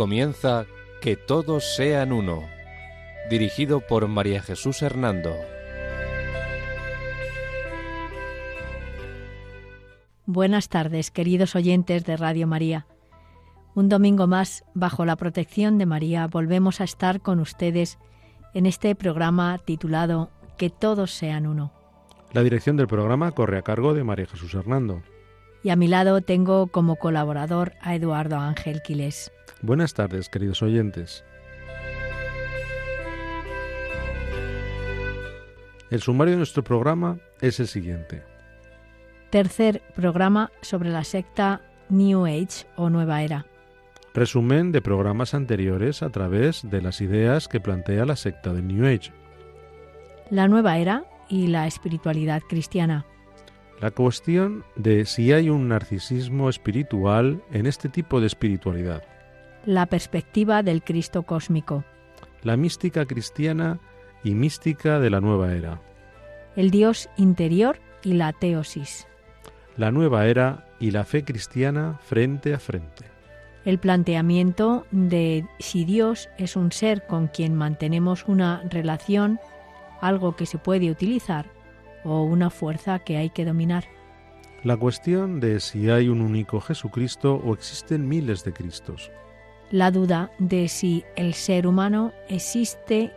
Comienza Que todos sean uno, dirigido por María Jesús Hernando. Buenas tardes, queridos oyentes de Radio María. Un domingo más, bajo la protección de María, volvemos a estar con ustedes en este programa titulado Que todos sean uno. La dirección del programa corre a cargo de María Jesús Hernando. Y a mi lado tengo como colaborador a Eduardo Ángel Quiles. Buenas tardes, queridos oyentes. El sumario de nuestro programa es el siguiente. Tercer programa sobre la secta New Age o Nueva Era. Resumen de programas anteriores a través de las ideas que plantea la secta del New Age. La Nueva Era y la espiritualidad cristiana. La cuestión de si hay un narcisismo espiritual en este tipo de espiritualidad. La perspectiva del Cristo cósmico. La mística cristiana y mística de la nueva era. El Dios interior y la teosis. La nueva era y la fe cristiana frente a frente. El planteamiento de si Dios es un ser con quien mantenemos una relación, algo que se puede utilizar, o una fuerza que hay que dominar. La cuestión de si hay un único Jesucristo o existen miles de Cristos. La duda de si el ser humano existe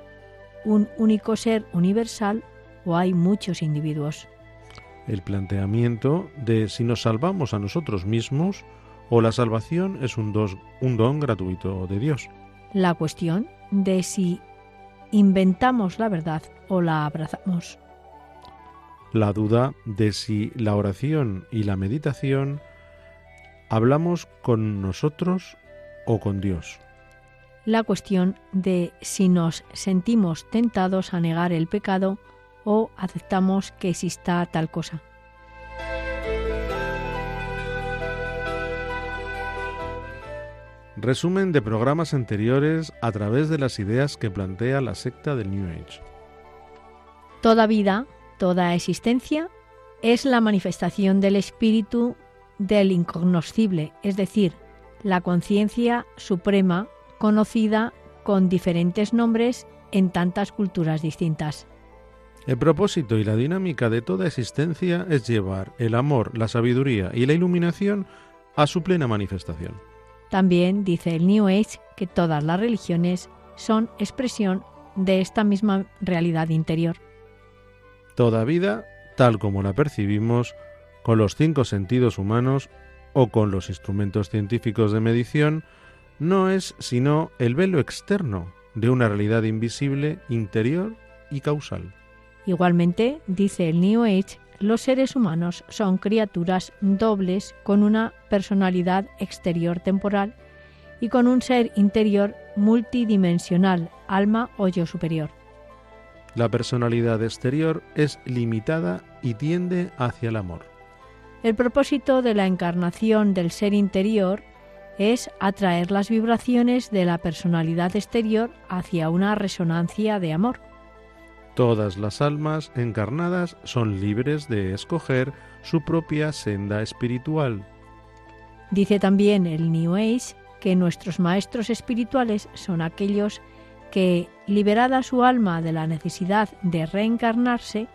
un único ser universal o hay muchos individuos. El planteamiento de si nos salvamos a nosotros mismos o la salvación es un, dos, un don gratuito de Dios. La cuestión de si inventamos la verdad o la abrazamos. La duda de si la oración y la meditación hablamos con nosotros o con Dios. La cuestión de si nos sentimos tentados a negar el pecado o aceptamos que exista tal cosa. Resumen de programas anteriores a través de las ideas que plantea la secta del New Age. Toda vida, toda existencia, es la manifestación del espíritu del incognoscible, es decir, la conciencia suprema conocida con diferentes nombres en tantas culturas distintas. El propósito y la dinámica de toda existencia es llevar el amor, la sabiduría y la iluminación a su plena manifestación. También dice el New Age que todas las religiones son expresión de esta misma realidad interior. Toda vida, tal como la percibimos, con los cinco sentidos humanos o con los instrumentos científicos de medición, no es sino el velo externo de una realidad invisible, interior y causal. Igualmente, dice el New Age, los seres humanos son criaturas dobles con una personalidad exterior temporal y con un ser interior multidimensional, alma o yo superior. La personalidad exterior es limitada y tiende hacia el amor. El propósito de la encarnación del ser interior es atraer las vibraciones de la personalidad exterior hacia una resonancia de amor. Todas las almas encarnadas son libres de escoger su propia senda espiritual. Dice también el New Age que nuestros maestros espirituales son aquellos que, liberada su alma de la necesidad de reencarnarse,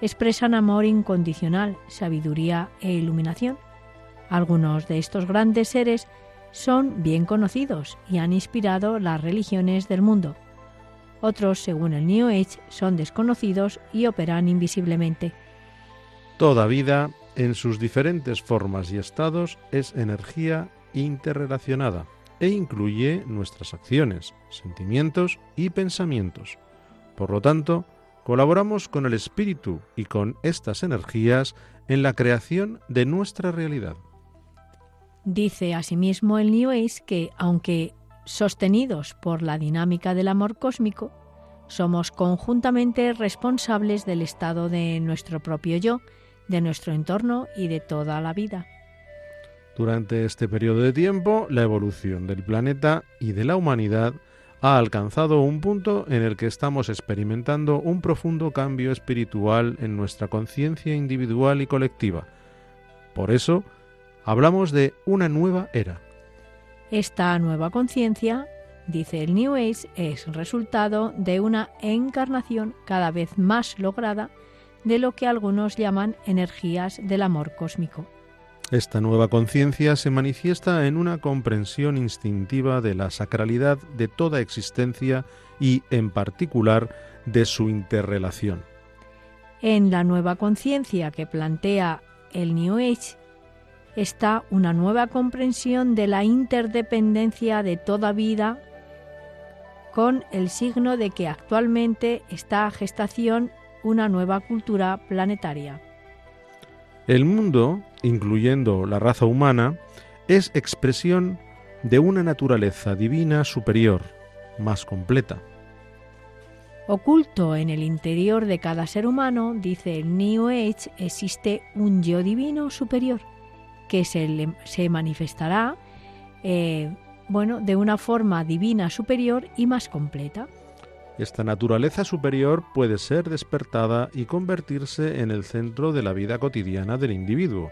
expresan amor incondicional, sabiduría e iluminación. Algunos de estos grandes seres son bien conocidos y han inspirado las religiones del mundo. Otros, según el New Age, son desconocidos y operan invisiblemente. Toda vida, en sus diferentes formas y estados, es energía interrelacionada e incluye nuestras acciones, sentimientos y pensamientos. Por lo tanto, colaboramos con el espíritu y con estas energías en la creación de nuestra realidad. Dice asimismo el New Age que, aunque sostenidos por la dinámica del amor cósmico, somos conjuntamente responsables del estado de nuestro propio yo, de nuestro entorno y de toda la vida. Durante este periodo de tiempo, la evolución del planeta y de la humanidad ha alcanzado un punto en el que estamos experimentando un profundo cambio espiritual en nuestra conciencia individual y colectiva. Por eso, hablamos de una nueva era. Esta nueva conciencia, dice el New Age, es resultado de una encarnación cada vez más lograda de lo que algunos llaman energías del amor cósmico. Esta nueva conciencia se manifiesta en una comprensión instintiva de la sacralidad de toda existencia y, en particular, de su interrelación. En la nueva conciencia que plantea el New Age está una nueva comprensión de la interdependencia de toda vida con el signo de que actualmente está a gestación una nueva cultura planetaria. El mundo, incluyendo la raza humana, es expresión de una naturaleza divina superior, más completa. Oculto en el interior de cada ser humano, dice el New Age, existe un yo divino superior que se, se manifestará eh, bueno, de una forma divina superior y más completa. Esta naturaleza superior puede ser despertada y convertirse en el centro de la vida cotidiana del individuo.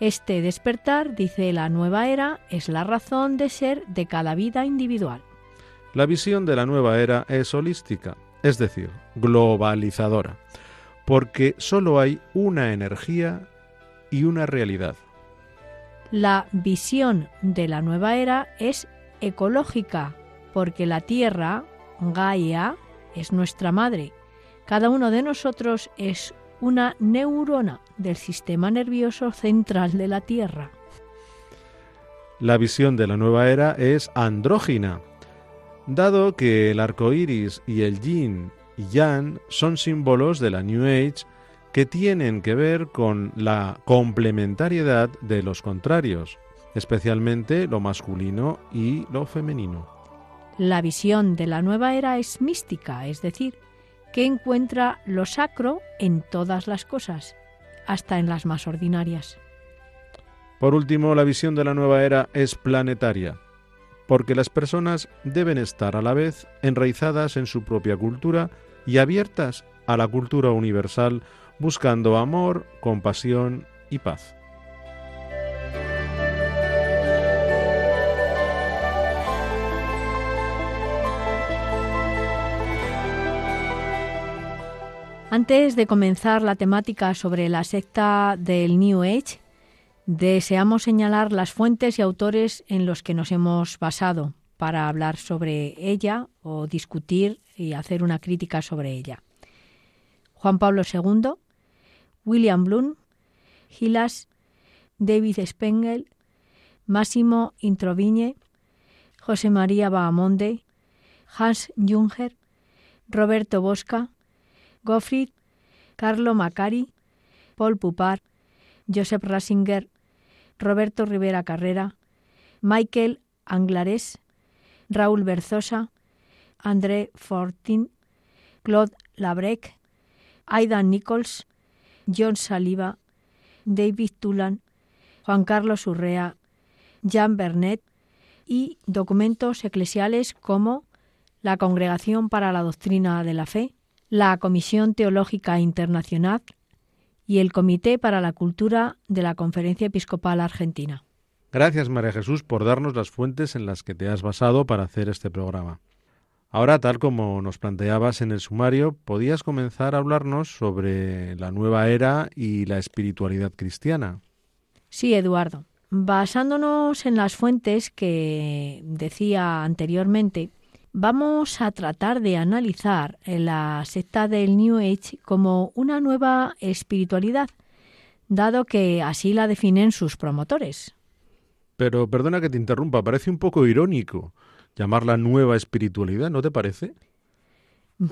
Este despertar, dice la nueva era, es la razón de ser de cada vida individual. La visión de la nueva era es holística, es decir, globalizadora, porque solo hay una energía y una realidad. La visión de la nueva era es ecológica, porque la Tierra, Gaia es nuestra madre. Cada uno de nosotros es una neurona del sistema nervioso central de la Tierra. La visión de la nueva era es andrógina, dado que el arco iris y el yin y yang son símbolos de la New Age que tienen que ver con la complementariedad de los contrarios, especialmente lo masculino y lo femenino. La visión de la nueva era es mística, es decir, que encuentra lo sacro en todas las cosas, hasta en las más ordinarias. Por último, la visión de la nueva era es planetaria, porque las personas deben estar a la vez enraizadas en su propia cultura y abiertas a la cultura universal, buscando amor, compasión y paz. Antes de comenzar la temática sobre la secta del New Age, deseamos señalar las fuentes y autores en los que nos hemos basado para hablar sobre ella o discutir y hacer una crítica sobre ella. Juan Pablo II, William Bloom, Gilas, David Spengel, Máximo Introvigne, José María Bahamonde, Hans Junger, Roberto Bosca, Gottfried, Carlo Macari, Paul Pupar, Joseph Rasinger, Roberto Rivera Carrera, Michael Anglares, Raúl Berzosa, André Fortin, Claude Labrec, Aidan Nichols, John Saliba, David Tulan, Juan Carlos Urrea, Jean Bernet y documentos eclesiales como la Congregación para la Doctrina de la Fe, la Comisión Teológica Internacional y el Comité para la Cultura de la Conferencia Episcopal Argentina. Gracias, María Jesús, por darnos las fuentes en las que te has basado para hacer este programa. Ahora, tal como nos planteabas en el sumario, podías comenzar a hablarnos sobre la nueva era y la espiritualidad cristiana. Sí, Eduardo. Basándonos en las fuentes que decía anteriormente, vamos a tratar de analizar la secta del New Age como una nueva espiritualidad, dado que así la definen sus promotores. Pero perdona que te interrumpa, parece un poco irónico llamarla nueva espiritualidad, ¿no te parece?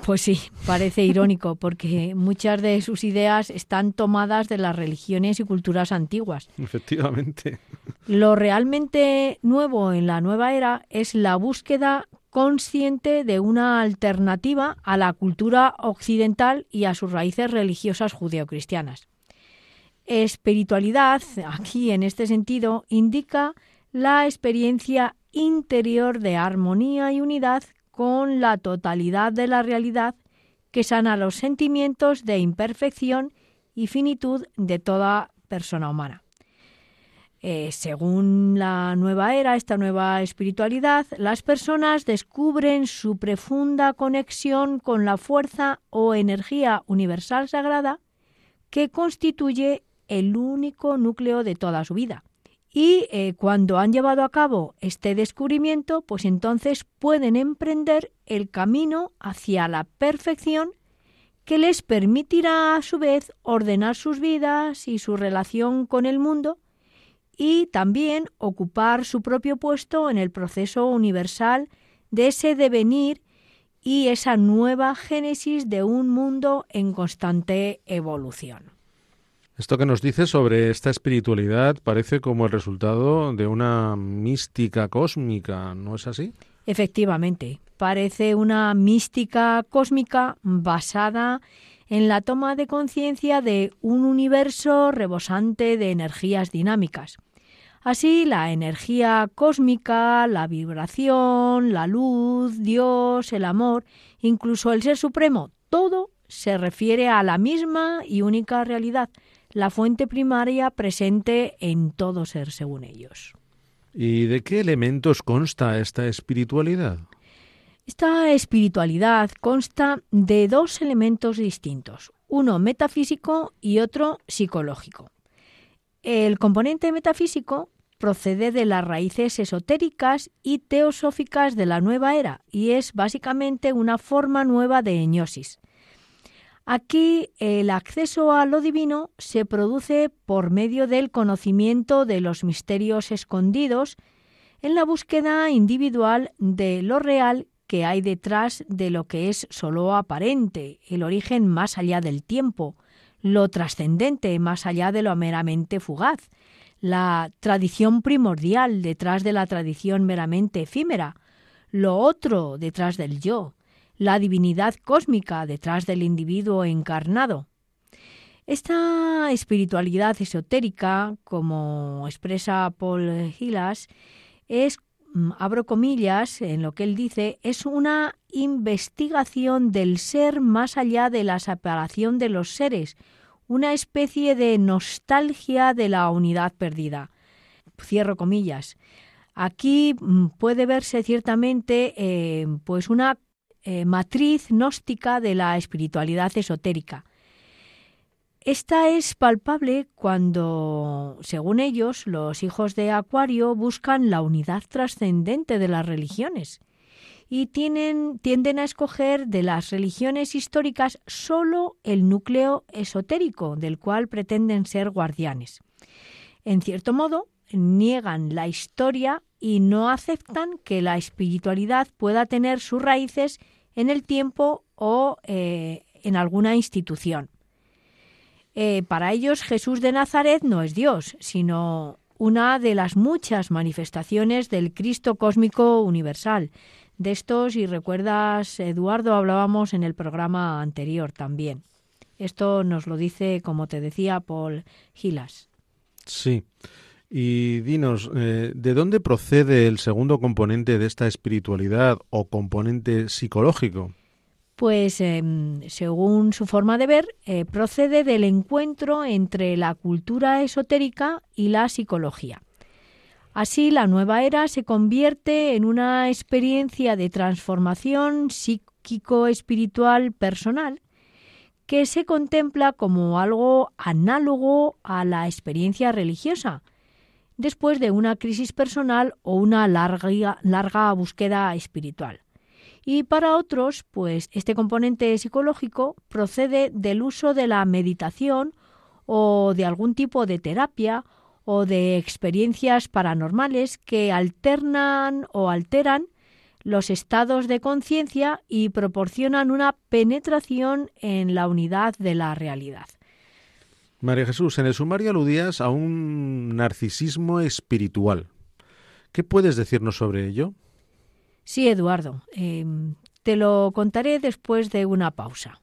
Pues sí, parece irónico, porque muchas de sus ideas están tomadas de las religiones y culturas antiguas. Efectivamente. Lo realmente nuevo en la nueva era es la búsqueda consciente de una alternativa a la cultura occidental y a sus raíces religiosas judeocristianas. Espiritualidad, aquí en este sentido, indica la experiencia interior de armonía y unidad con la totalidad de la realidad que sana los sentimientos de imperfección y finitud de toda persona humana. Eh, según la nueva era, esta nueva espiritualidad, las personas descubren su profunda conexión con la fuerza o energía universal sagrada que constituye el único núcleo de toda su vida. Y eh, cuando han llevado a cabo este descubrimiento, pues entonces pueden emprender el camino hacia la perfección que les permitirá a su vez ordenar sus vidas y su relación con el mundo y también ocupar su propio puesto en el proceso universal de ese devenir y esa nueva génesis de un mundo en constante evolución. Esto que nos dice sobre esta espiritualidad parece como el resultado de una mística cósmica, ¿no es así? Efectivamente, parece una mística cósmica basada en la toma de conciencia de un universo rebosante de energías dinámicas. Así, la energía cósmica, la vibración, la luz, Dios, el amor, incluso el Ser Supremo, todo se refiere a la misma y única realidad, la fuente primaria presente en todo ser según ellos. ¿Y de qué elementos consta esta espiritualidad? Esta espiritualidad consta de dos elementos distintos, uno metafísico y otro psicológico. El componente metafísico procede de las raíces esotéricas y teosóficas de la nueva era y es básicamente una forma nueva de eniosis. Aquí el acceso a lo divino se produce por medio del conocimiento de los misterios escondidos en la búsqueda individual de lo real que hay detrás de lo que es solo aparente, el origen más allá del tiempo, lo trascendente más allá de lo meramente fugaz, la tradición primordial detrás de la tradición meramente efímera, lo otro detrás del yo, la divinidad cósmica detrás del individuo encarnado. Esta espiritualidad esotérica, como expresa Paul Hillas, es, abro comillas, en lo que él dice, es una investigación del ser más allá de la separación de los seres, una especie de nostalgia de la unidad perdida. Cierro comillas. Aquí mm, puede verse ciertamente eh, pues una eh, matriz gnóstica de la espiritualidad esotérica. Esta es palpable cuando, según ellos, los hijos de Acuario buscan la unidad trascendente de las religiones y tienden a escoger de las religiones históricas solo el núcleo esotérico del cual pretenden ser guardianes. En cierto modo, niegan la historia y no aceptan que la espiritualidad pueda tener sus raíces en el tiempo o eh, en alguna institución. Eh, para ellos Jesús de Nazaret no es Dios, sino una de las muchas manifestaciones del Cristo cósmico universal, de estos, y recuerdas, Eduardo, hablábamos en el programa anterior también. Esto nos lo dice, como te decía, Paul Gilas. Sí. Y dinos, eh, ¿de dónde procede el segundo componente de esta espiritualidad o componente psicológico? Pues em, según su forma de ver, eh, procede del encuentro entre la cultura esotérica y la psicología. Así, la nueva era se convierte en una experiencia de transformación psíquico-espiritual personal que se contempla como algo análogo a la experiencia religiosa, después de una crisis personal o una larga, larga búsqueda espiritual. Y para otros, pues este componente psicológico procede del uso de la meditación o de algún tipo de terapia o de experiencias paranormales que alternan o alteran los estados de conciencia y proporcionan una penetración en la unidad de la realidad. María Jesús, en el sumario aludías a un narcisismo espiritual. ¿Qué puedes decirnos sobre ello? Sí, Eduardo. Em, te lo contaré después de una pausa.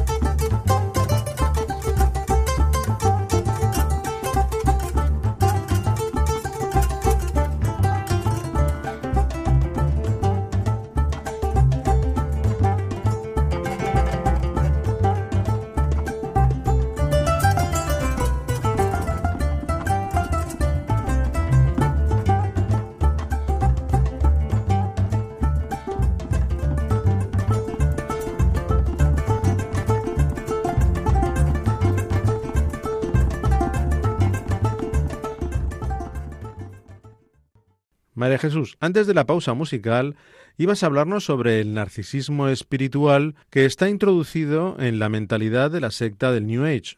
Jesús, antes de la pausa musical, ibas a hablarnos sobre el narcisismo espiritual que está introducido en la mentalidad de la secta del New Age.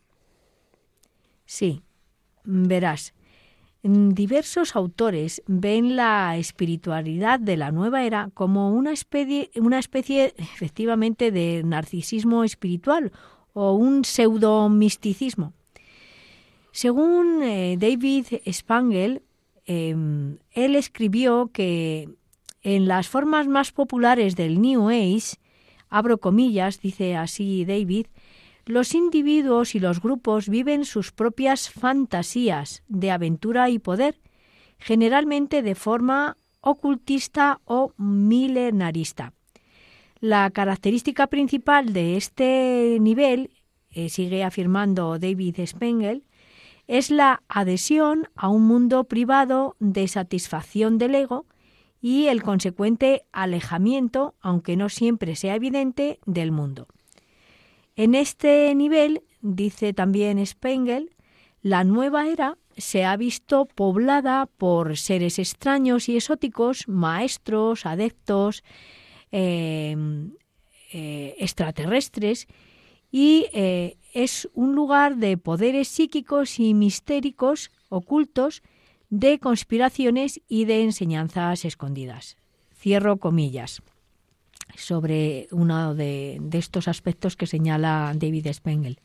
Sí, verás. Diversos autores ven la espiritualidad de la nueva era como una especie, una especie efectivamente de narcisismo espiritual o un pseudo-misticismo. Según eh, David Spangel, Em, él escribió que en las formas más populares del New Age, abro comillas, dice así David, los individuos y los grupos viven sus propias fantasías de aventura y poder, generalmente de forma ocultista o milenarista. La característica principal de este nivel, eh, sigue afirmando David Spengel, es la adhesión a un mundo privado de satisfacción del ego y el consecuente alejamiento, aunque no siempre sea evidente, del mundo. En este nivel, dice también Spengel, la nueva era se ha visto poblada por seres extraños y exóticos, maestros, adeptos, eh, eh, extraterrestres, y eh, es un lugar de poderes psíquicos y mistéricos ocultos, de conspiraciones y de enseñanzas escondidas. Cierro comillas sobre uno de, de, estos aspectos que señala David Spengel.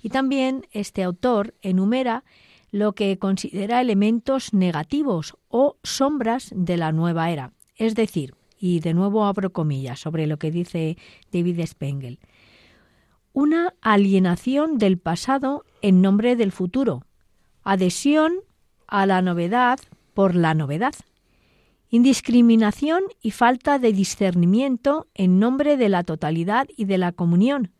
Y también este autor enumera lo que considera elementos negativos o sombras de la nueva era. Es decir, y de nuevo abro comillas sobre lo que dice David Spengel, una alienación del pasado en nombre del futuro, adhesión a la novedad por la novedad, indiscriminación y falta de discernimiento en nombre de la totalidad y de la comunión,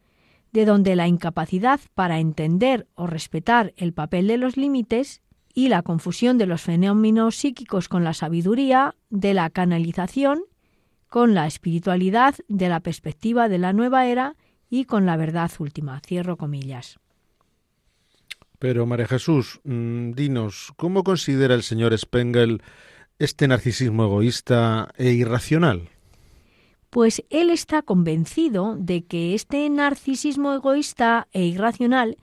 de donde la incapacidad para entender o respetar el papel de los límites y la confusión de los fenómenos psíquicos con la sabiduría, de la canalización, con la espiritualidad, de la perspectiva de la nueva era y con la verdad última. Cierro comillas. Pero María Jesús, mm, dinos, ¿cómo considera el señor Spengel este narcisismo egoísta e irracional? Pues él está convencido de que este narcisismo egoísta e irracional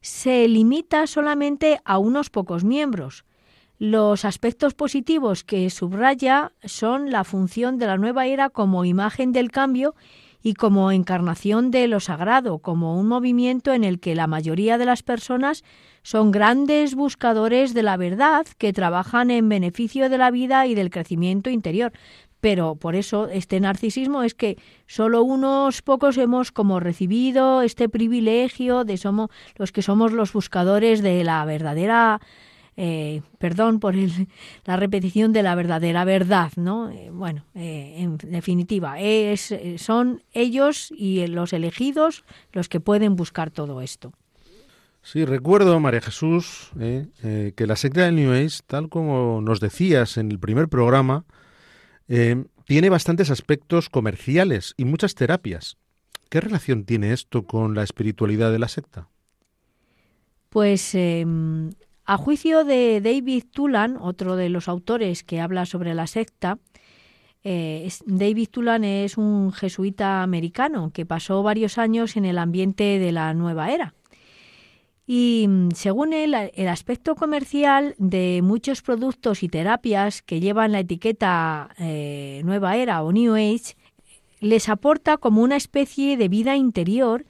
se limita solamente a unos pocos miembros. Los aspectos positivos que subraya son la función de la nueva era como imagen del cambio y como encarnación de lo sagrado, como un movimiento en el que la mayoría de las personas son grandes buscadores de la verdad que trabajan en beneficio de la vida y del crecimiento interior. Pero por eso este narcisismo es que solo unos pocos hemos como recibido este privilegio de somos los que somos los buscadores de la verdadera eh, perdón por la repetición de la verdadera verdad, ¿no? Eh, bueno, eh, en definitiva, es, son ellos y los elegidos los que pueden buscar todo esto. Sí, recuerdo, María Jesús, que la secta del New Age, tal como nos decías en el primer programa, tiene bastantes aspectos comerciales y muchas terapias. ¿Qué relación tiene esto con la espiritualidad de la secta? Pues em, a juicio de David Tulan, otro de los autores que habla sobre la secta, eh, David Tulan es un jesuita americano que pasó varios años en el ambiente de la nueva era. Y mm, según él, el aspecto comercial de muchos productos y terapias que llevan la etiqueta eh, nueva era o New Age les aporta como una especie de vida interior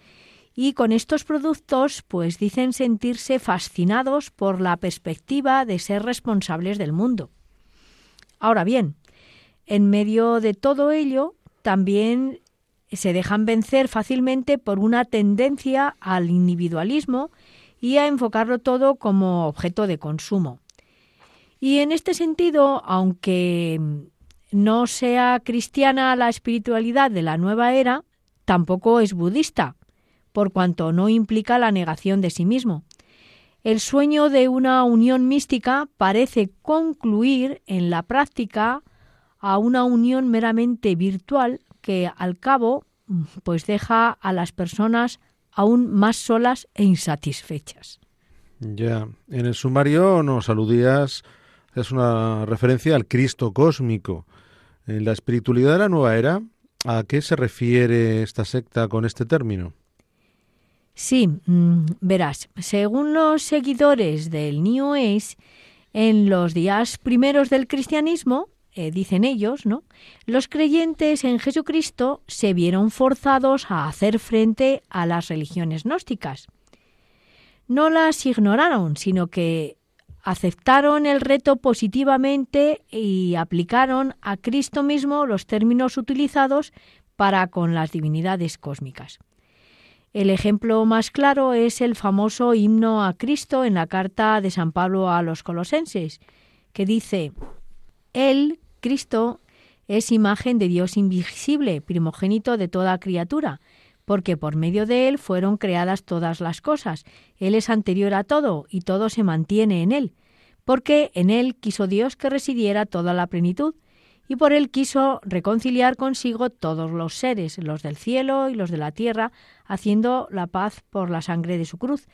y con estos productos pues dicen sentirse fascinados por la perspectiva de ser responsables del mundo. Ahora bien, en medio de todo ello también se dejan vencer fácilmente por una tendencia al individualismo y a enfocarlo todo como objeto de consumo. Y en este sentido, aunque no sea cristiana la espiritualidad de la nueva era, tampoco es budista, por cuanto no implica la negación de sí mismo. El sueño de una unión mística parece concluir en la práctica a una unión meramente virtual que al cabo pues deja a las personas aún más solas e insatisfechas. Ya, en el sumario nos aludías, es una referencia al Cristo cósmico. En la espiritualidad de la nueva era, ¿a qué se refiere esta secta con este término? Sí, mm, verás, según los seguidores del New Age, en los días primeros del cristianismo, eh, dicen ellos, ¿no? Los creyentes en Jesucristo se vieron forzados a hacer frente a las religiones gnósticas. No las ignoraron, sino que aceptaron el reto positivamente y aplicaron a Cristo mismo los términos utilizados para con las divinidades cósmicas. El ejemplo más claro es el famoso himno a Cristo en la carta de San Pablo a los colosenses, que dice, Él, Cristo, es imagen de Dios invisible, primogénito de toda criatura, porque por medio de Él fueron creadas todas las cosas. Él es anterior a todo y todo se mantiene en Él, porque en Él quiso Dios que residiera toda la plenitud y por él quiso reconciliar consigo todos los seres, los del cielo y los de la tierra, haciendo la paz por la sangre de su cruz.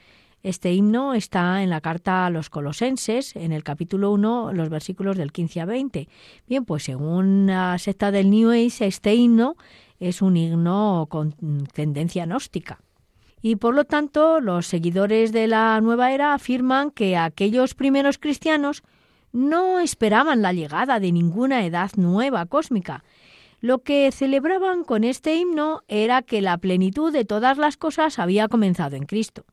Este himno está en la carta a los colosenses, en el capítulo 1, los versículos del 15 a 20. Bien, pues según la secta del New Age, este himno es un himno con tendencia gnóstica. Y por lo tanto, los seguidores de la nueva era afirman que aquellos primeros cristianos no esperaban la llegada de ninguna edad nueva cósmica. Lo que celebraban con este himno era que la plenitud de todas las cosas había comenzado en Cristo.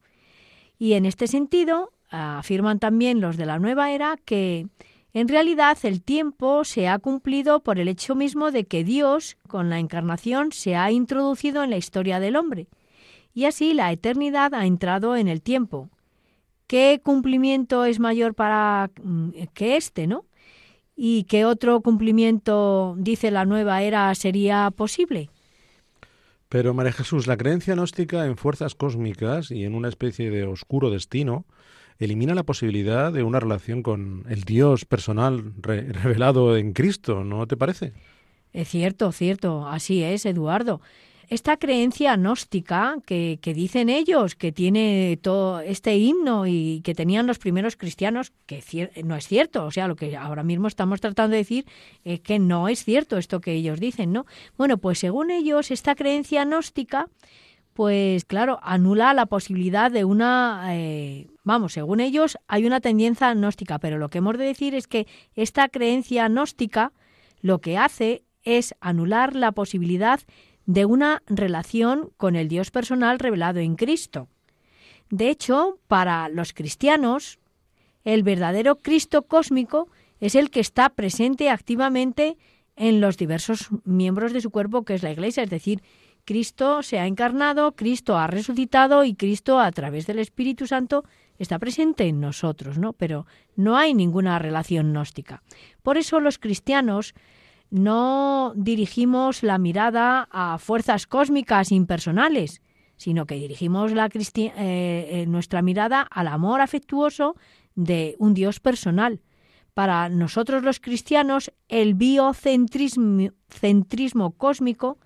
Y en este sentido, afirman también los de la nueva era que en realidad el tiempo se ha cumplido por el hecho mismo de que Dios, con la encarnación, se ha introducido en la historia del hombre. Y así la eternidad ha entrado en el tiempo, ¿Qué cumplimiento es mayor para mm, que este, no? ¿Y qué otro cumplimiento, dice la nueva era, sería posible? Pero María Jesús, la creencia gnóstica en fuerzas cósmicas y en una especie de oscuro destino elimina la posibilidad de una relación con el Dios personal revelado en Cristo, ¿no te parece? Es cierto, cierto, así es, Eduardo esta creencia gnóstica que, dicen ellos que tiene todo este himno y que tenían los primeros cristianos, que no es cierto. O sea, lo que ahora mismo estamos tratando de decir es que no es cierto esto que ellos dicen, ¿no? Bueno, pues según ellos, esta creencia gnóstica, pues claro, anula la posibilidad de una, eh, vamos, según ellos hay una tendencia gnóstica, pero lo que hemos de decir es que esta creencia gnóstica lo que hace es anular la posibilidad de una relación con el Dios personal revelado en Cristo. De hecho, para los cristianos, el verdadero Cristo cósmico es el que está presente activamente en los diversos miembros de su cuerpo, que es la Iglesia, es decir, Cristo se ha encarnado, Cristo ha resucitado y Cristo a través del Espíritu Santo está presente en nosotros, ¿no? Pero no hay ninguna relación gnóstica. Por eso los cristianos no dirigimos la mirada a fuerzas cósmicas impersonales, sino que dirigimos eh, eh, nuestra mirada al amor afectuoso de un Dios personal. Para nosotros los cristianos, el biocentrismo cósmico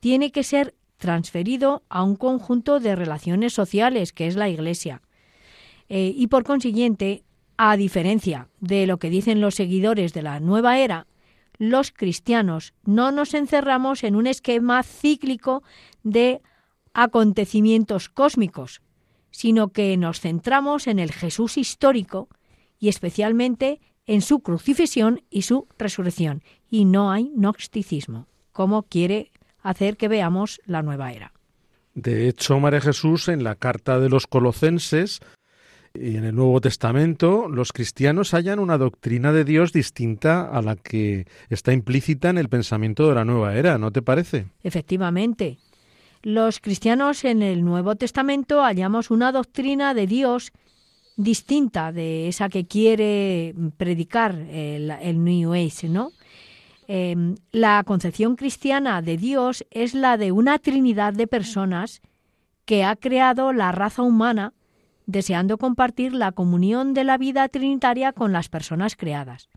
tiene que ser transferido a un conjunto de relaciones sociales, que es la Iglesia. Eh, y por consiguiente, a diferencia de lo que dicen los seguidores de la nueva era, los cristianos no nos encerramos en un esquema cíclico de acontecimientos cósmicos, sino que nos centramos en el Jesús histórico y especialmente en su crucifixión y su resurrección. Y no hay gnosticismo, como quiere hacer que veamos la nueva era. De hecho, María Jesús, en la carta de los colosenses y en el Nuevo Testamento, los cristianos hallan una doctrina de Dios distinta a la que está implícita en el pensamiento de la nueva era, ¿no te parece? Efectivamente. Los cristianos en el Nuevo Testamento hallamos una doctrina de Dios distinta de esa que quiere predicar el, New Age, ¿no? Em, la concepción cristiana de Dios es la de una trinidad de personas que ha creado la raza humana deseando compartir la comunión de la vida trinitaria con las personas creadas.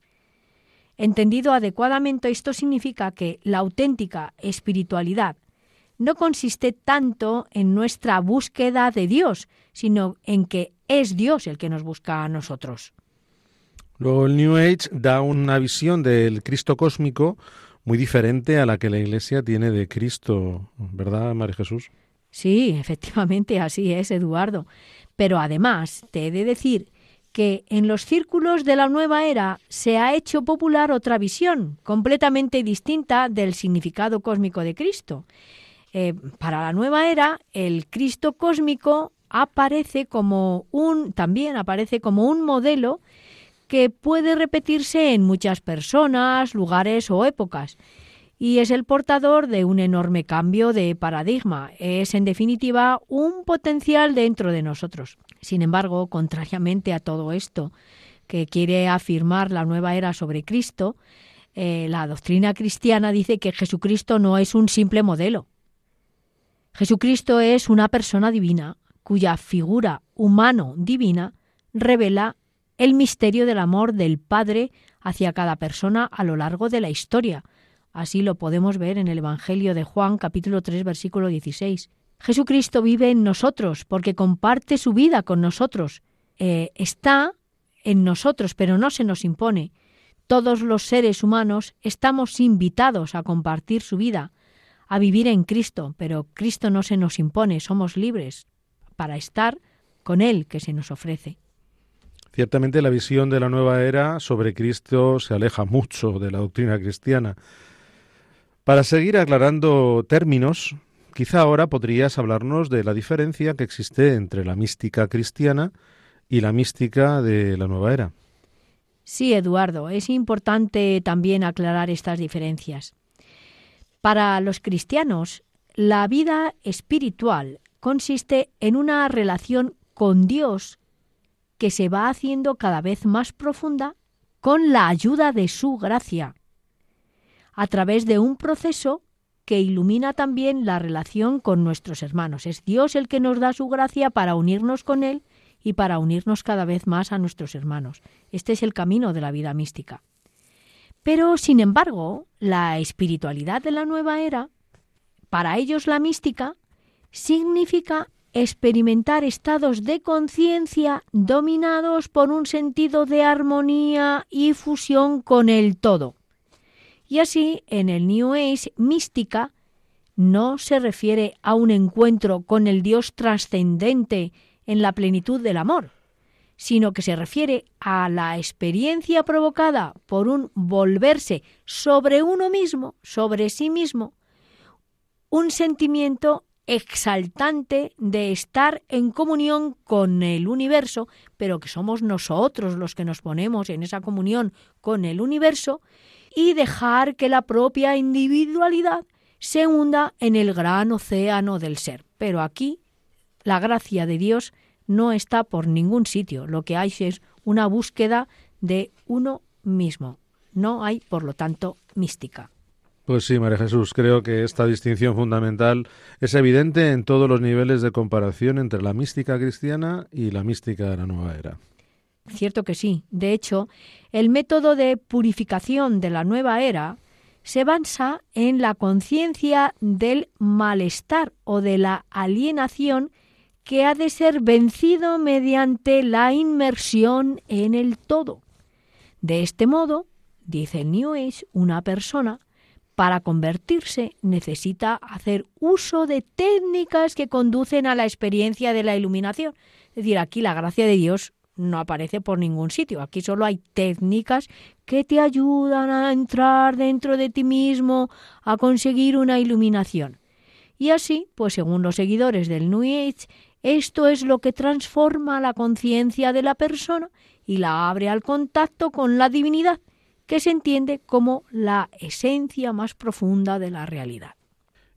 Entendido adecuadamente, esto significa que la auténtica espiritualidad no consiste tanto en nuestra búsqueda de Dios, sino en que es Dios el que nos busca a nosotros. Luego el New Age da una visión del Cristo cósmico muy diferente a la que la Iglesia tiene de Cristo, ¿verdad, María Jesús? Sí, efectivamente, así es, Eduardo. Pero además, te he de decir que en los círculos de la nueva era se ha hecho popular otra visión, completamente distinta del significado cósmico de Cristo. Eh, para la nueva era, el Cristo cósmico aparece como un, también aparece como un modelo que puede repetirse en muchas personas, lugares o épocas. Y es el portador de un enorme cambio de paradigma. Es, en definitiva, un potencial dentro de nosotros. Sin embargo, contrariamente a todo esto que quiere afirmar la nueva era sobre Cristo, eh, la doctrina cristiana dice que Jesucristo no es un simple modelo. Jesucristo es una persona divina cuya figura humano divina revela el misterio del amor del Padre hacia cada persona a lo largo de la historia. Así lo podemos ver en el Evangelio de Juan capítulo 3 versículo 16. Jesucristo vive en nosotros porque comparte su vida con nosotros. Eh, está en nosotros, pero no se nos impone. Todos los seres humanos estamos invitados a compartir su vida, a vivir en Cristo, pero Cristo no se nos impone, somos libres para estar con Él que se nos ofrece. Ciertamente la visión de la nueva era sobre Cristo se aleja mucho de la doctrina cristiana. Para seguir aclarando términos, quizá ahora podrías hablarnos de la diferencia que existe entre la mística cristiana y la mística de la nueva era. Sí, Eduardo, es importante también aclarar estas diferencias. Para los cristianos, la vida espiritual consiste en una relación con Dios que se va haciendo cada vez más profunda con la ayuda de su gracia, a través de un proceso que ilumina también la relación con nuestros hermanos. Es Dios el que nos da su gracia para unirnos con Él y para unirnos cada vez más a nuestros hermanos. Este es el camino de la vida mística. Pero, sin embargo, la espiritualidad de la nueva era, para ellos la mística, significa experimentar estados de conciencia dominados por un sentido de armonía y fusión con el todo. Y así, en el New Age, mística no se refiere a un encuentro con el Dios trascendente en la plenitud del amor, sino que se refiere a la experiencia provocada por un volverse sobre uno mismo, sobre sí mismo, un sentimiento exaltante de estar en comunión con el universo, pero que somos nosotros los que nos ponemos en esa comunión con el universo, y dejar que la propia individualidad se hunda en el gran océano del ser. Pero aquí la gracia de Dios no está por ningún sitio, lo que hay es una búsqueda de uno mismo. No hay, por lo tanto, mística. Pues sí, María Jesús, creo que esta distinción fundamental es evidente en todos los niveles de comparación entre la mística cristiana y la mística de la nueva era. Cierto que sí. De hecho, el método de purificación de la nueva era se basa en la conciencia del malestar o de la alienación que ha de ser vencido mediante la inmersión en el todo. De este modo, dice el New Age, una persona para convertirse necesita hacer uso de técnicas que conducen a la experiencia de la iluminación. Es decir, aquí la gracia de Dios no aparece por ningún sitio. Aquí solo hay técnicas que te ayudan a entrar dentro de ti mismo, a conseguir una iluminación. Y así, pues según los seguidores del New Age, esto es lo que transforma la conciencia de la persona y la abre al contacto con la divinidad, que se entiende como la esencia más profunda de la realidad.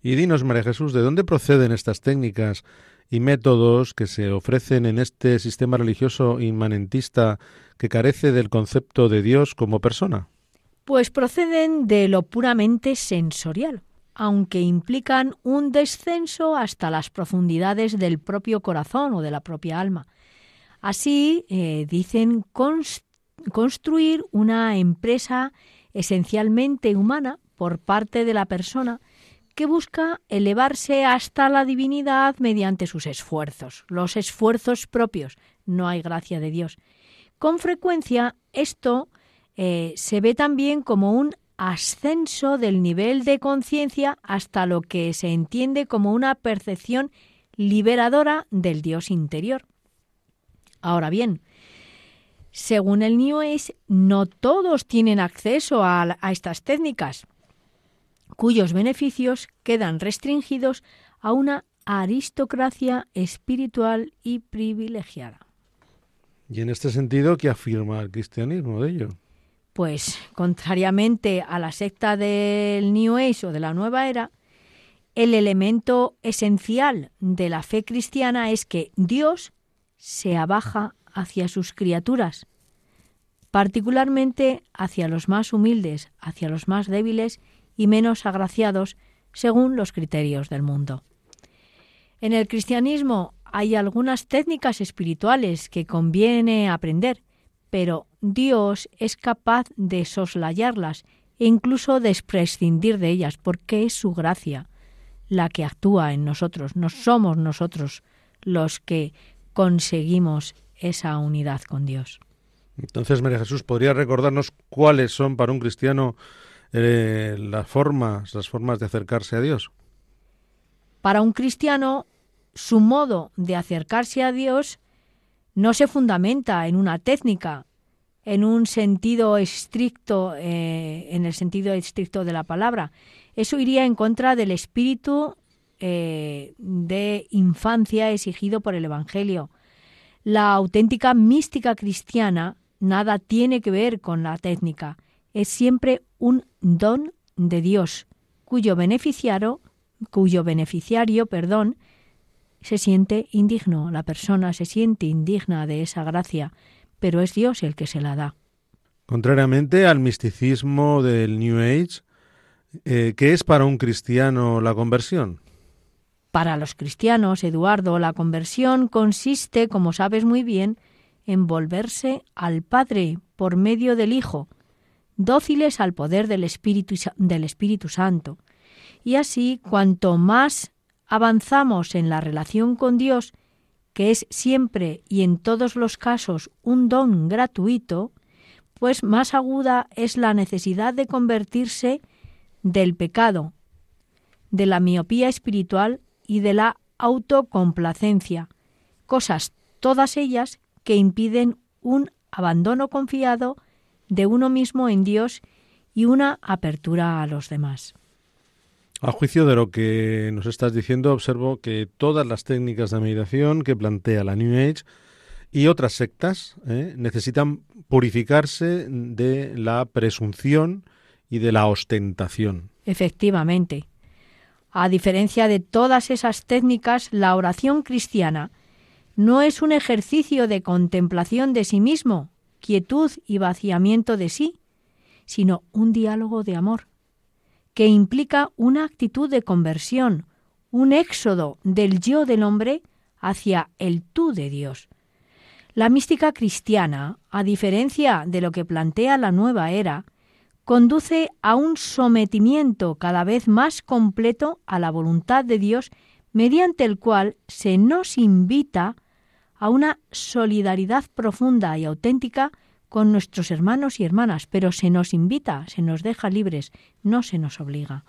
Y dinos, María Jesús, ¿de dónde proceden estas técnicas y métodos que se ofrecen en este sistema religioso inmanentista que carece del concepto de Dios como persona? Pues proceden de lo puramente sensorial, aunque implican un descenso hasta las profundidades del propio corazón o de la propia alma. Así, eh, dicen construir una empresa esencialmente humana por parte de la persona que busca elevarse hasta la divinidad mediante sus esfuerzos, los esfuerzos propios. No hay gracia de Dios. Con frecuencia esto eh, se ve también como un ascenso del nivel de conciencia hasta lo que se entiende como una percepción liberadora del Dios interior. Ahora bien, según el New Age, no todos tienen acceso a estas técnicas, cuyos beneficios quedan restringidos a una aristocracia espiritual y privilegiada. Y en este sentido, ¿qué afirma el cristianismo de ello? Pues, contrariamente a la secta del New Age o de la Nueva Era, el elemento esencial de la fe cristiana es que Dios se abaja hacia sus criaturas, particularmente hacia los más humildes, hacia los más débiles y menos agraciados, según los criterios del mundo. En el cristianismo hay algunas técnicas espirituales que conviene aprender, pero Dios es capaz de soslayarlas e incluso de prescindir de ellas, porque es su gracia la que actúa en nosotros. No somos nosotros los que conseguimos esa unidad con Dios. Entonces, María Jesús, ¿podría recordarnos cuáles son para un cristiano eh, las formas, las formas de acercarse a Dios? Para un cristiano, su modo de acercarse a Dios no se fundamenta en una técnica, en un sentido estricto, eh, en el sentido estricto de la palabra. Eso iría en contra del espíritu eh, de infancia exigido por el Evangelio. La auténtica mística cristiana nada tiene que ver con la técnica. Es siempre un don de Dios, cuyo beneficiario, cuyo beneficiario, perdón, se siente indigno, la persona se siente indigna de esa gracia, pero es Dios el que se la da. Contrariamente al misticismo del New Age, eh, ¿qué es para un cristiano la conversión? Para los cristianos, Eduardo, la conversión consiste, como sabes muy bien, en volverse al Padre por medio del Hijo, dóciles al poder del Espíritu, del Espíritu Santo. Y así, cuanto más avanzamos en la relación con Dios, que es siempre y en todos los casos un don gratuito, pues más aguda es la necesidad de convertirse del pecado, de la miopía espiritual y de la autocomplacencia, cosas todas ellas que impiden un abandono confiado de uno mismo en Dios y una apertura a los demás. A juicio de lo que nos estás diciendo, observo que todas las técnicas de meditación que plantea la New Age y otras sectas ¿eh? necesitan purificarse de la presunción y de la ostentación. Efectivamente. A diferencia de todas esas técnicas, la oración cristiana no es un ejercicio de contemplación de sí mismo, quietud y vaciamiento de sí, sino un diálogo de amor que implica una actitud de conversión, un éxodo del yo del hombre hacia el tú de Dios. La mística cristiana, a diferencia de lo que plantea la nueva era, conduce a un sometimiento cada vez más completo a la voluntad de Dios, mediante el cual se nos invita a una solidaridad profunda y auténtica con nuestros hermanos y hermanas, pero se nos invita, se nos deja libres, no se nos obliga.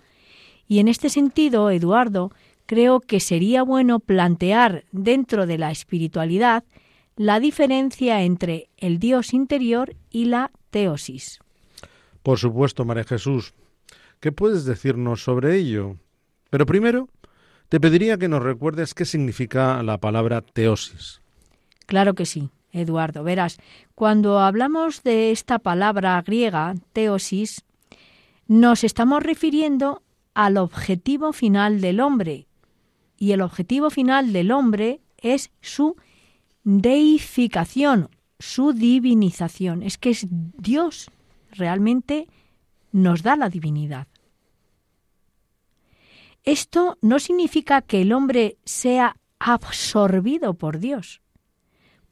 Y en este sentido, Eduardo, creo que sería bueno plantear dentro de la espiritualidad la diferencia entre el Dios interior y la teosis. Por supuesto, María Jesús. ¿Qué puedes decirnos sobre ello? Pero primero, te pediría que nos recuerdes qué significa la palabra teosis. Claro que sí, Eduardo. Verás, cuando hablamos de esta palabra griega, teosis, nos estamos refiriendo al objetivo final del hombre. Y el objetivo final del hombre es su deificación, su divinización. Es que es Dios realmente nos da la divinidad. Esto no significa que el hombre sea absorbido por Dios,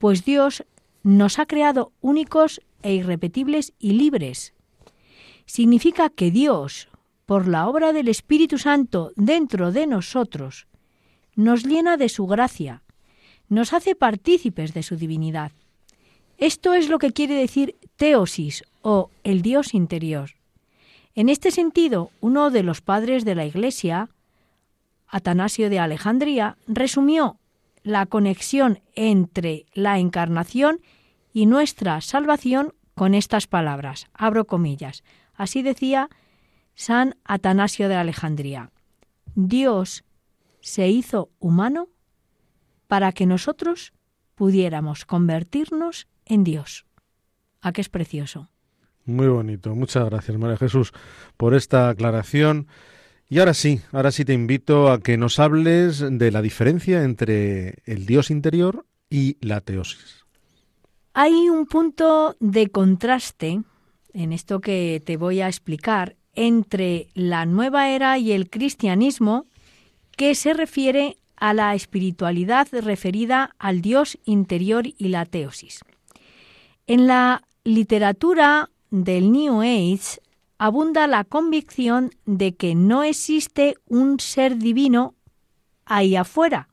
pues Dios nos ha creado únicos e irrepetibles y libres. Significa que Dios, por la obra del Espíritu Santo dentro de nosotros, nos llena de su gracia, nos hace partícipes de su divinidad. Esto es lo que quiere decir teosis o el Dios interior. En este sentido, uno de los padres de la Iglesia, Atanasio de Alejandría, resumió la conexión entre la encarnación y nuestra salvación con estas palabras. Abro comillas. Así decía San Atanasio de Alejandría. Dios se hizo humano para que nosotros pudiéramos convertirnos en Dios. ¿A qué es precioso? Muy bonito. Muchas gracias, María Jesús, por esta aclaración. Y ahora sí, ahora sí te invito a que nos hables de la diferencia entre el Dios interior y la teosis. Hay un punto de contraste en esto que te voy a explicar entre la nueva era y el cristianismo que se refiere a la espiritualidad referida al Dios interior y la teosis. En la literatura del New Age abunda la convicción de que no existe un ser divino ahí afuera,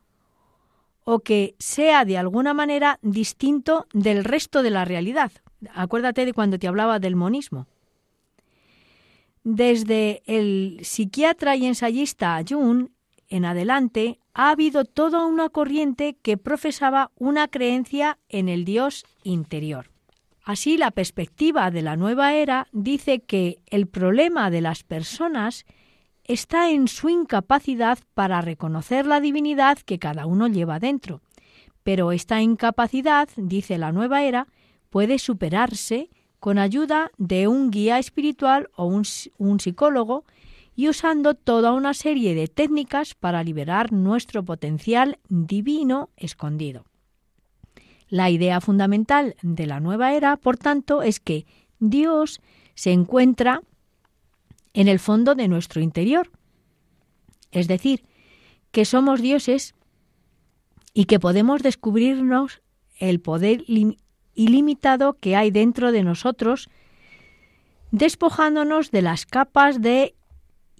o que sea de alguna manera distinto del resto de la realidad. Acuérdate de cuando te hablaba del monismo. Desde el psiquiatra y ensayista Jung en adelante, ha habido toda una corriente que profesaba una creencia en el Dios interior. Así, la perspectiva de la nueva era dice que el problema de las personas está en su incapacidad para reconocer la divinidad que cada uno lleva dentro. Pero esta incapacidad, dice la nueva era, puede superarse con ayuda de un guía espiritual o un, un psicólogo y usando toda una serie de técnicas para liberar nuestro potencial divino escondido. La idea fundamental de la nueva era, por tanto, es que Dios se encuentra en el fondo de nuestro interior. Es decir, que somos dioses y que podemos descubrirnos el poder ilimitado que hay dentro de nosotros, despojándonos de las capas de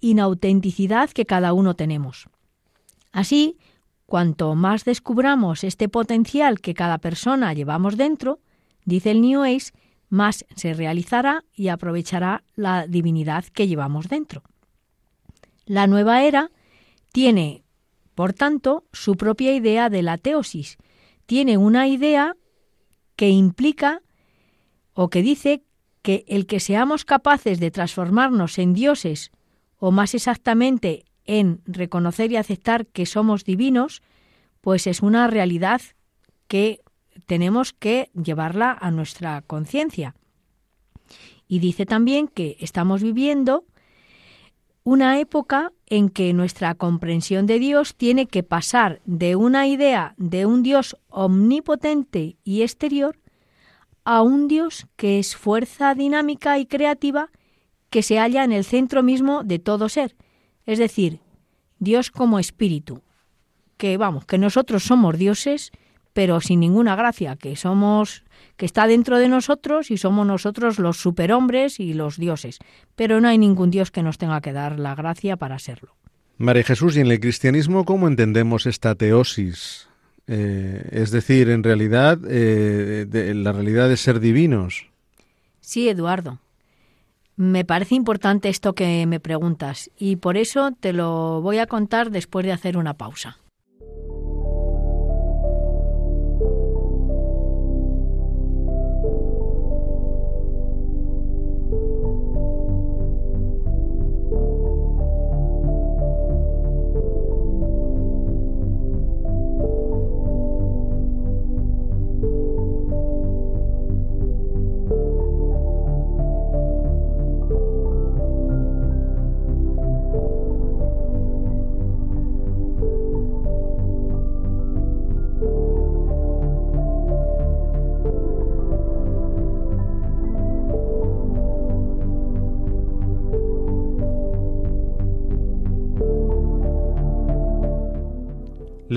inautenticidad que cada uno tenemos. Así, cuanto más descubramos este potencial que cada persona llevamos dentro, dice el New Age, más se realizará y aprovechará la divinidad que llevamos dentro. La nueva era tiene, por tanto, su propia idea de la teosis. Tiene una idea que implica o que dice que el que seamos capaces de transformarnos en dioses o más exactamente en reconocer y aceptar que somos divinos, pues es una realidad que tenemos que llevarla a nuestra conciencia. Y dice también que estamos viviendo una época en que nuestra comprensión de Dios tiene que pasar de una idea de un Dios omnipotente y exterior a un Dios que es fuerza dinámica y creativa que se halla en el centro mismo de todo ser, es decir, Dios como espíritu, que vamos, que nosotros somos dioses, pero sin ninguna gracia, que somos que está dentro de nosotros y somos nosotros los superhombres y los dioses, pero no hay ningún dios que nos tenga que dar la gracia para serlo. María Jesús, ¿y en el cristianismo cómo entendemos esta teosis? Eh, es decir, en realidad, eh, la realidad de ser divinos. Sí, Eduardo. Me parece importante esto que me preguntas y por eso te lo voy a contar después de hacer una pausa.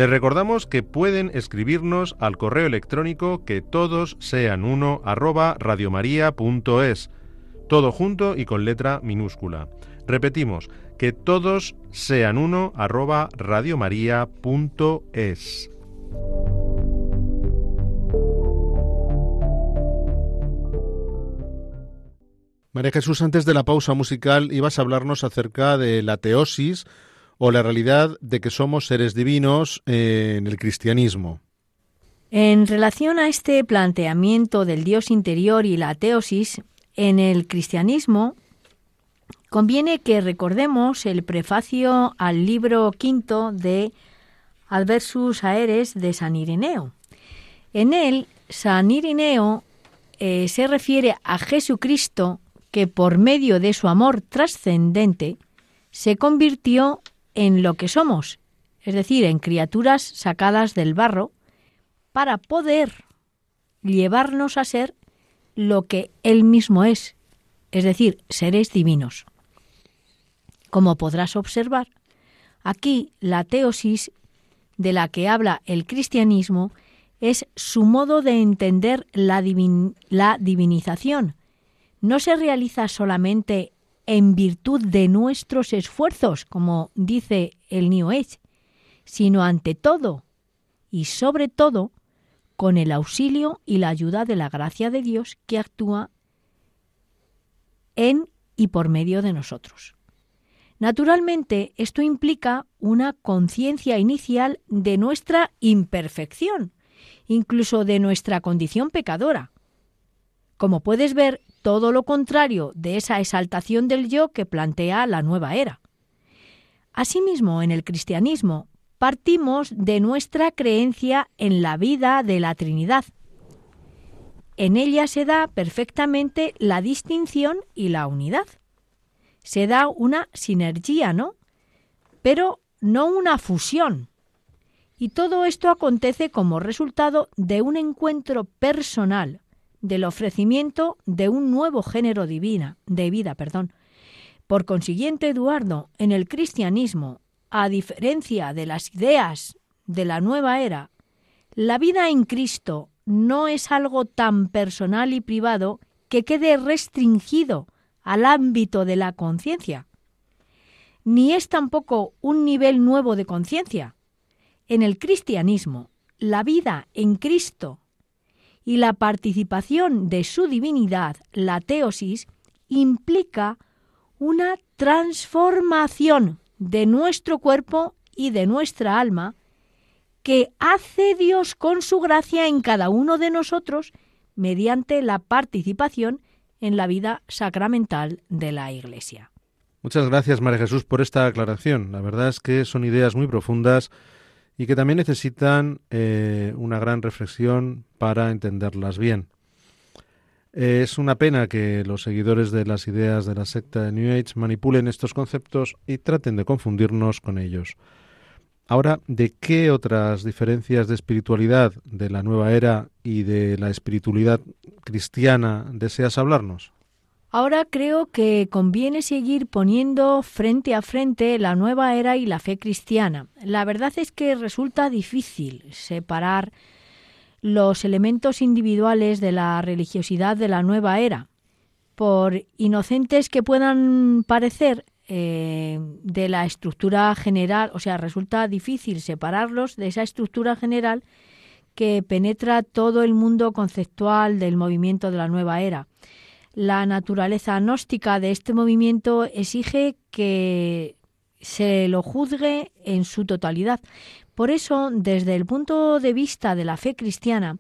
Les recordamos que pueden escribirnos al correo electrónico que todos sean uno arroba todo junto y con letra minúscula. Repetimos, que todos sean uno arroba. María Jesús, antes de la pausa musical ibas a hablarnos acerca de la teosis o la realidad de que somos seres divinos eh, en el cristianismo. En relación a este planteamiento del Dios interior y la teosis, en el cristianismo conviene que recordemos el prefacio al libro quinto de Albersus Aeres de San Irineo. En él, San Irineo eh, se refiere a Jesucristo que por medio de su amor trascendente se convirtió en lo que somos, es decir, en criaturas sacadas del barro, para poder llevarnos a ser lo que Él mismo es, es decir, seres divinos. Como podrás observar, aquí la teosis de la que habla el cristianismo es su modo de entender la, la divinización, no se realiza solamente en virtud de nuestros esfuerzos, como dice el New Age, sino ante todo y sobre todo con el auxilio y la ayuda de la gracia de Dios que actúa en y por medio de nosotros. Naturalmente, esto implica una conciencia inicial de nuestra imperfección, incluso de nuestra condición pecadora. Como puedes ver, todo lo contrario de esa exaltación del yo que plantea la nueva era. Asimismo, en el cristianismo partimos de nuestra creencia en la vida de la Trinidad. En ella se da perfectamente la distinción y la unidad. Se da una sinergia, ¿no? Pero no una fusión. Y todo esto acontece como resultado de un encuentro personal, del ofrecimiento de un nuevo género divina, de vida. Perdón. Por consiguiente, Eduardo, en el cristianismo, a diferencia de las ideas de la nueva era, la vida en Cristo no es algo tan personal y privado que quede restringido al ámbito de la conciencia, ni es tampoco un nivel nuevo de conciencia. En el cristianismo, la vida en Cristo y la participación de su divinidad, la teosis, implica una transformación de nuestro cuerpo y de nuestra alma que hace Dios con su gracia en cada uno de nosotros mediante la participación en la vida sacramental de la Iglesia. Muchas gracias, María Jesús, por esta aclaración. La verdad es que son ideas muy profundas y que también necesitan eh, una gran reflexión para entenderlas bien. Es una pena que los seguidores de las ideas de la secta de New Age manipulen estos conceptos y traten de confundirnos con ellos. Ahora, ¿de qué otras diferencias de espiritualidad de la nueva era y de la espiritualidad cristiana deseas hablarnos? Ahora creo que conviene seguir poniendo frente a frente la nueva era y la fe cristiana. La verdad es que resulta difícil separar los elementos individuales de la religiosidad de la nueva era. Por inocentes que puedan parecer eh, de la estructura general, o sea, resulta difícil separarlos de esa estructura general que penetra todo el mundo conceptual del movimiento de la nueva era la naturaleza gnóstica de este movimiento exige que se lo juzgue en su totalidad. Por eso, desde el punto de vista de la fe cristiana,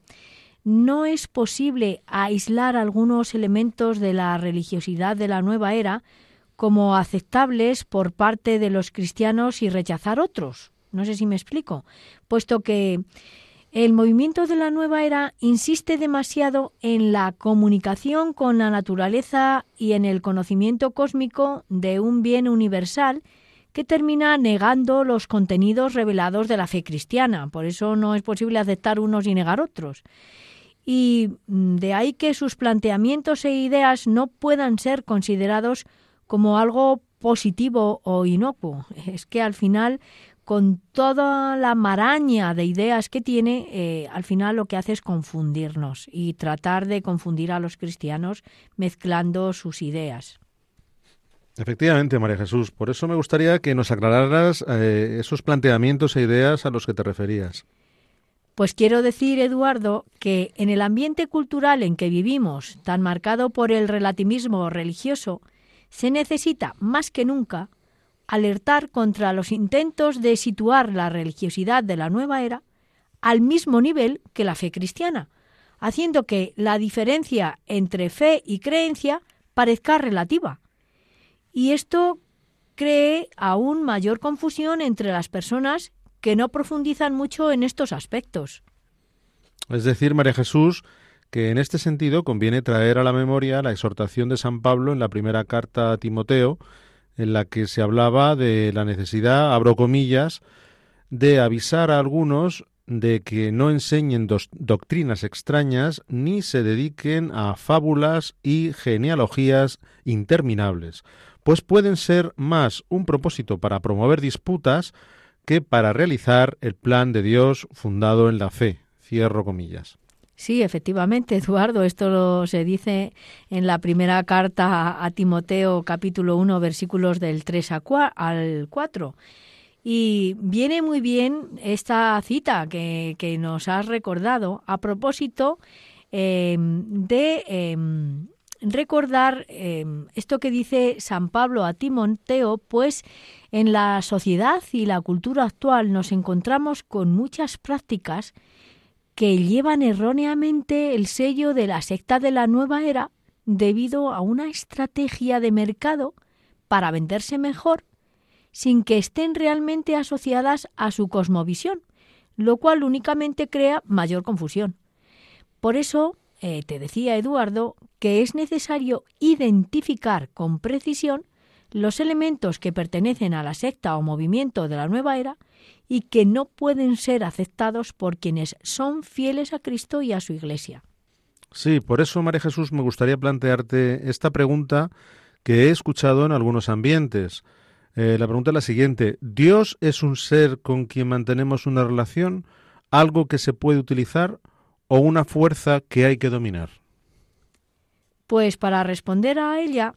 no es posible aislar algunos elementos de la religiosidad de la nueva era como aceptables por parte de los cristianos y rechazar otros. No sé si me explico, puesto que el movimiento de la nueva era insiste demasiado en la comunicación con la naturaleza y en el conocimiento cósmico de un bien universal que termina negando los contenidos revelados de la fe cristiana. Por eso no es posible aceptar unos y negar otros. Y mm, de ahí que sus planteamientos e ideas no puedan ser considerados como algo positivo o inocuo. Es que al final con toda la maraña de ideas que tiene, eh, al final lo que hace es confundirnos y tratar de confundir a los cristianos mezclando sus ideas. Efectivamente, María Jesús. Por eso me gustaría que nos aclararas eh, esos planteamientos e ideas a los que te referías. Pues quiero decir, Eduardo, que en el ambiente cultural en que vivimos, tan marcado por el relativismo religioso, se necesita más que nunca alertar contra los intentos de situar la religiosidad de la nueva era al mismo nivel que la fe cristiana, haciendo que la diferencia entre fe y creencia parezca relativa. Y esto cree aún mayor confusión entre las personas que no profundizan mucho en estos aspectos. Es decir, María Jesús, que en este sentido conviene traer a la memoria la exhortación de San Pablo en la primera carta a Timoteo, en la que se hablaba de la necesidad, abro comillas, de avisar a algunos de que no enseñen doctrinas extrañas ni se dediquen a fábulas y genealogías interminables, pues pueden ser más un propósito para promover disputas que para realizar el plan de Dios fundado en la fe. Cierro comillas. Sí, efectivamente, Eduardo, esto lo se dice en la primera carta a Timoteo capítulo 1 versículos del 3 al 4. Y viene muy bien esta cita que, nos has recordado a propósito em, de em, recordar em, esto que dice San Pablo a Timoteo, pues en la sociedad y la cultura actual nos encontramos con muchas prácticas que llevan erróneamente el sello de la secta de la nueva era debido a una estrategia de mercado para venderse mejor sin que estén realmente asociadas a su cosmovisión, lo cual únicamente crea mayor confusión. Por eso, eh, te decía Eduardo, que es necesario identificar con precisión los elementos que pertenecen a la secta o movimiento de la nueva era y que no pueden ser aceptados por quienes son fieles a Cristo y a su Iglesia. Sí, por eso, María Jesús, me gustaría plantearte esta pregunta que he escuchado en algunos ambientes. Eh, la pregunta es la siguiente. ¿Dios es un ser con quien mantenemos una relación, algo que se puede utilizar o una fuerza que hay que dominar? Pues para responder a ella,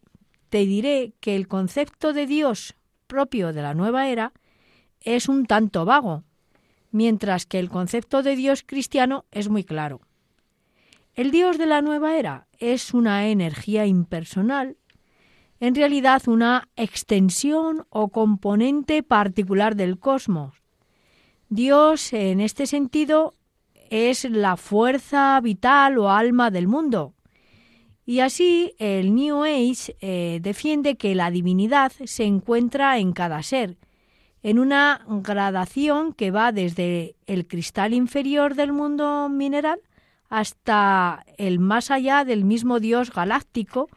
te diré que el concepto de Dios propio de la nueva era es un tanto vago, mientras que el concepto de Dios cristiano es muy claro. El Dios de la nueva era es una energía impersonal, en realidad una extensión o componente particular del cosmos. Dios, en este sentido, es la fuerza vital o alma del mundo. Y así el New Age eh, defiende que la divinidad se encuentra en cada ser, en una gradación que va desde el cristal inferior del mundo mineral hasta el más allá del mismo Dios galáctico,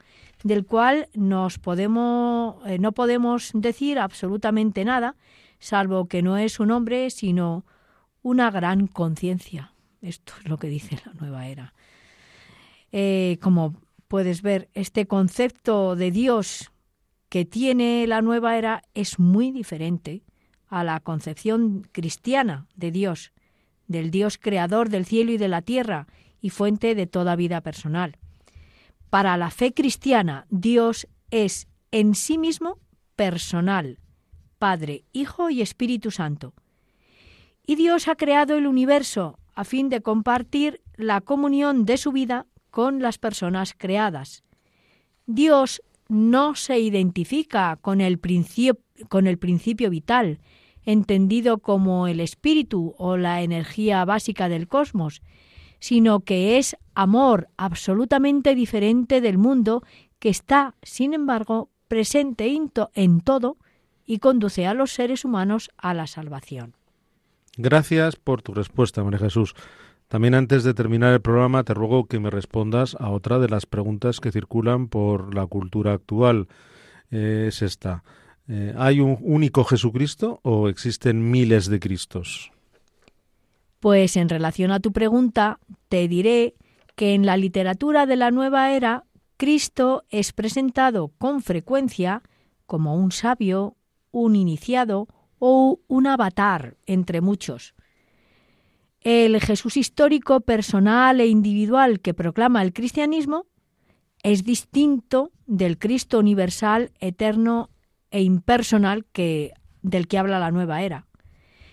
del cual nos podemos, eh, no podemos decir absolutamente nada, salvo que no es un hombre, sino una gran conciencia. Esto es lo que dice la nueva era. Eh, como puedes ver, este concepto de Dios que tiene la nueva era es muy diferente a la concepción cristiana de Dios, del Dios creador del cielo y de la tierra y fuente de toda vida personal. Para la fe cristiana, Dios es en sí mismo personal, Padre, Hijo y Espíritu Santo. Y Dios ha creado el universo a fin de compartir la comunión de su vida con las personas creadas. Dios no se identifica con el, principio, con el principio vital, entendido como el espíritu o la energía básica del cosmos, sino que es amor absolutamente diferente del mundo que está, sin embargo, presente en todo y conduce a los seres humanos a la salvación. Gracias por tu respuesta, María Jesús. También antes de terminar el programa te ruego que me respondas a otra de las preguntas que circulan por la cultura actual. Es esta. Eh, ¿Hay un único Jesucristo o existen miles de Cristos? Pues en relación a tu pregunta, te diré que en la literatura de la nueva era, Cristo es presentado con frecuencia como un sabio, un iniciado, o un avatar entre muchos. El Jesús histórico, personal e individual que proclama el cristianismo es distinto del Cristo universal, eterno e impersonal que, del que habla la nueva era.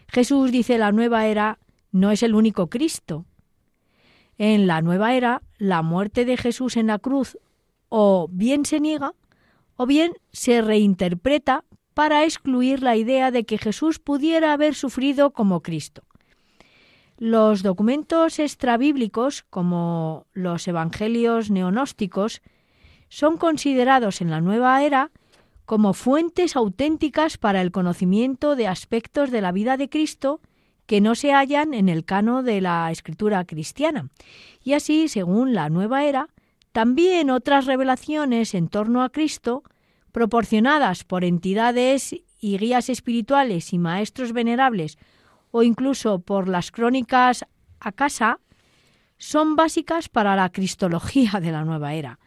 Jesús dice la nueva era no es el único Cristo. En la nueva era, la muerte de Jesús en la cruz o bien se niega o bien se reinterpreta para excluir la idea de que Jesús pudiera haber sufrido como Cristo. Los documentos extrabíblicos, como los evangelios neonósticos, son considerados en la nueva era como fuentes auténticas para el conocimiento de aspectos de la vida de Cristo que no se hallan en el cano de la escritura cristiana. Y así, según la nueva era, también otras revelaciones en torno a Cristo, proporcionadas por entidades y guías espirituales y maestros venerables o incluso por las crónicas a casa, son básicas para la cristología de la nueva era.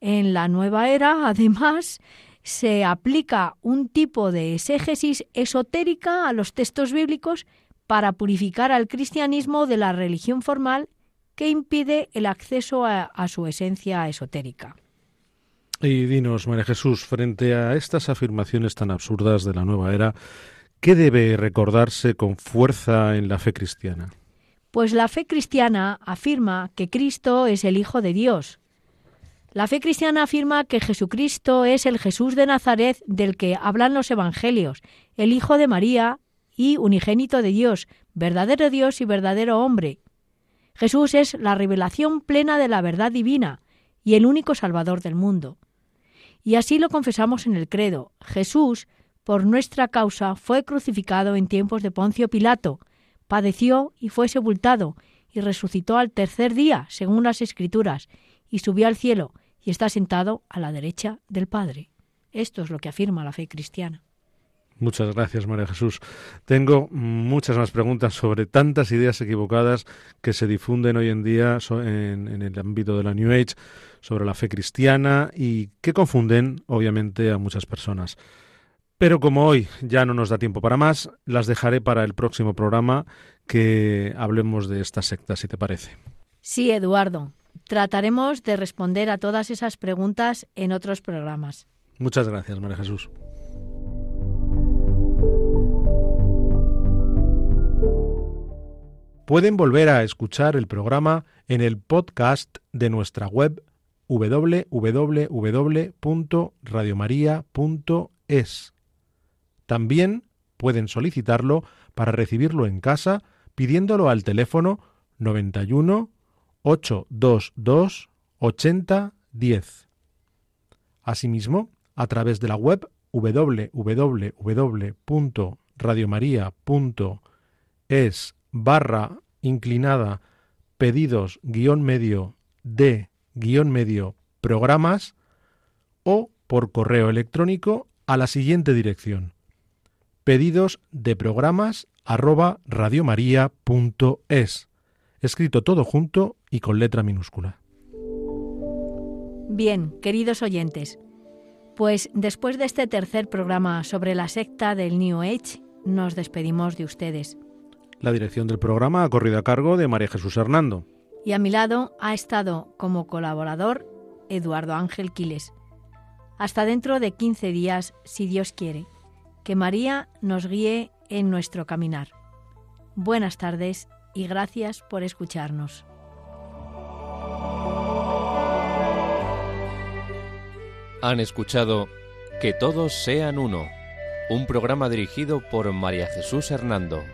En la nueva era, además, se aplica un tipo de exégesis esotérica a los textos bíblicos para purificar al cristianismo de la religión formal que impide el acceso a, a su esencia esotérica. Y dinos, María Jesús, frente a estas afirmaciones tan absurdas de la nueva era, ¿Qué debe recordarse con fuerza en la fe cristiana? Pues la fe cristiana afirma que Cristo es el Hijo de Dios. La fe cristiana afirma que Jesucristo es el Jesús de Nazaret del que hablan los Evangelios, el Hijo de María y unigénito de Dios, verdadero Dios y verdadero hombre. Jesús es la revelación plena de la verdad divina y el único Salvador del mundo. Y así lo confesamos en el credo. Jesús por nuestra causa fue crucificado en tiempos de Poncio Pilato, padeció y fue sepultado, y resucitó al tercer día, según las Escrituras, y subió al cielo, y está sentado a la derecha del Padre. Esto es lo que afirma la fe cristiana. Muchas gracias, María Jesús. Tengo muchas más preguntas sobre tantas ideas equivocadas que se difunden hoy en día en, en, el ámbito de la New Age sobre la fe cristiana y que confunden, obviamente, a muchas personas. Pero como hoy ya no nos da tiempo para más, las dejaré para el próximo programa que hablemos de esta secta, si te parece. Sí, Eduardo. Trataremos de responder a todas esas preguntas en otros programas. Muchas gracias, María Jesús. Pueden volver a escuchar el programa en el podcast de nuestra web www.radiomaria.es también pueden solicitarlo para recibirlo en casa pidiéndolo al teléfono 91 822 8010. Asimismo, a través de la web www.radiomaria.es barra inclinada pedidos guion medio de guion medio programas o por correo electrónico a la siguiente dirección pedidos de programas arroba radiomaria.es. Escrito todo junto y con letra minúscula. Bien, queridos oyentes, pues después de este tercer programa sobre la secta del New Age, nos despedimos de ustedes. La dirección del programa ha corrido a cargo de María Jesús Hernando. Y a mi lado ha estado como colaborador Eduardo Ángel Quiles. Hasta dentro de 15 días, si Dios quiere que María nos guíe en nuestro caminar. Buenas tardes y gracias por escucharnos. Han escuchado Que todos sean uno, un programa dirigido por María Jesús Hernando.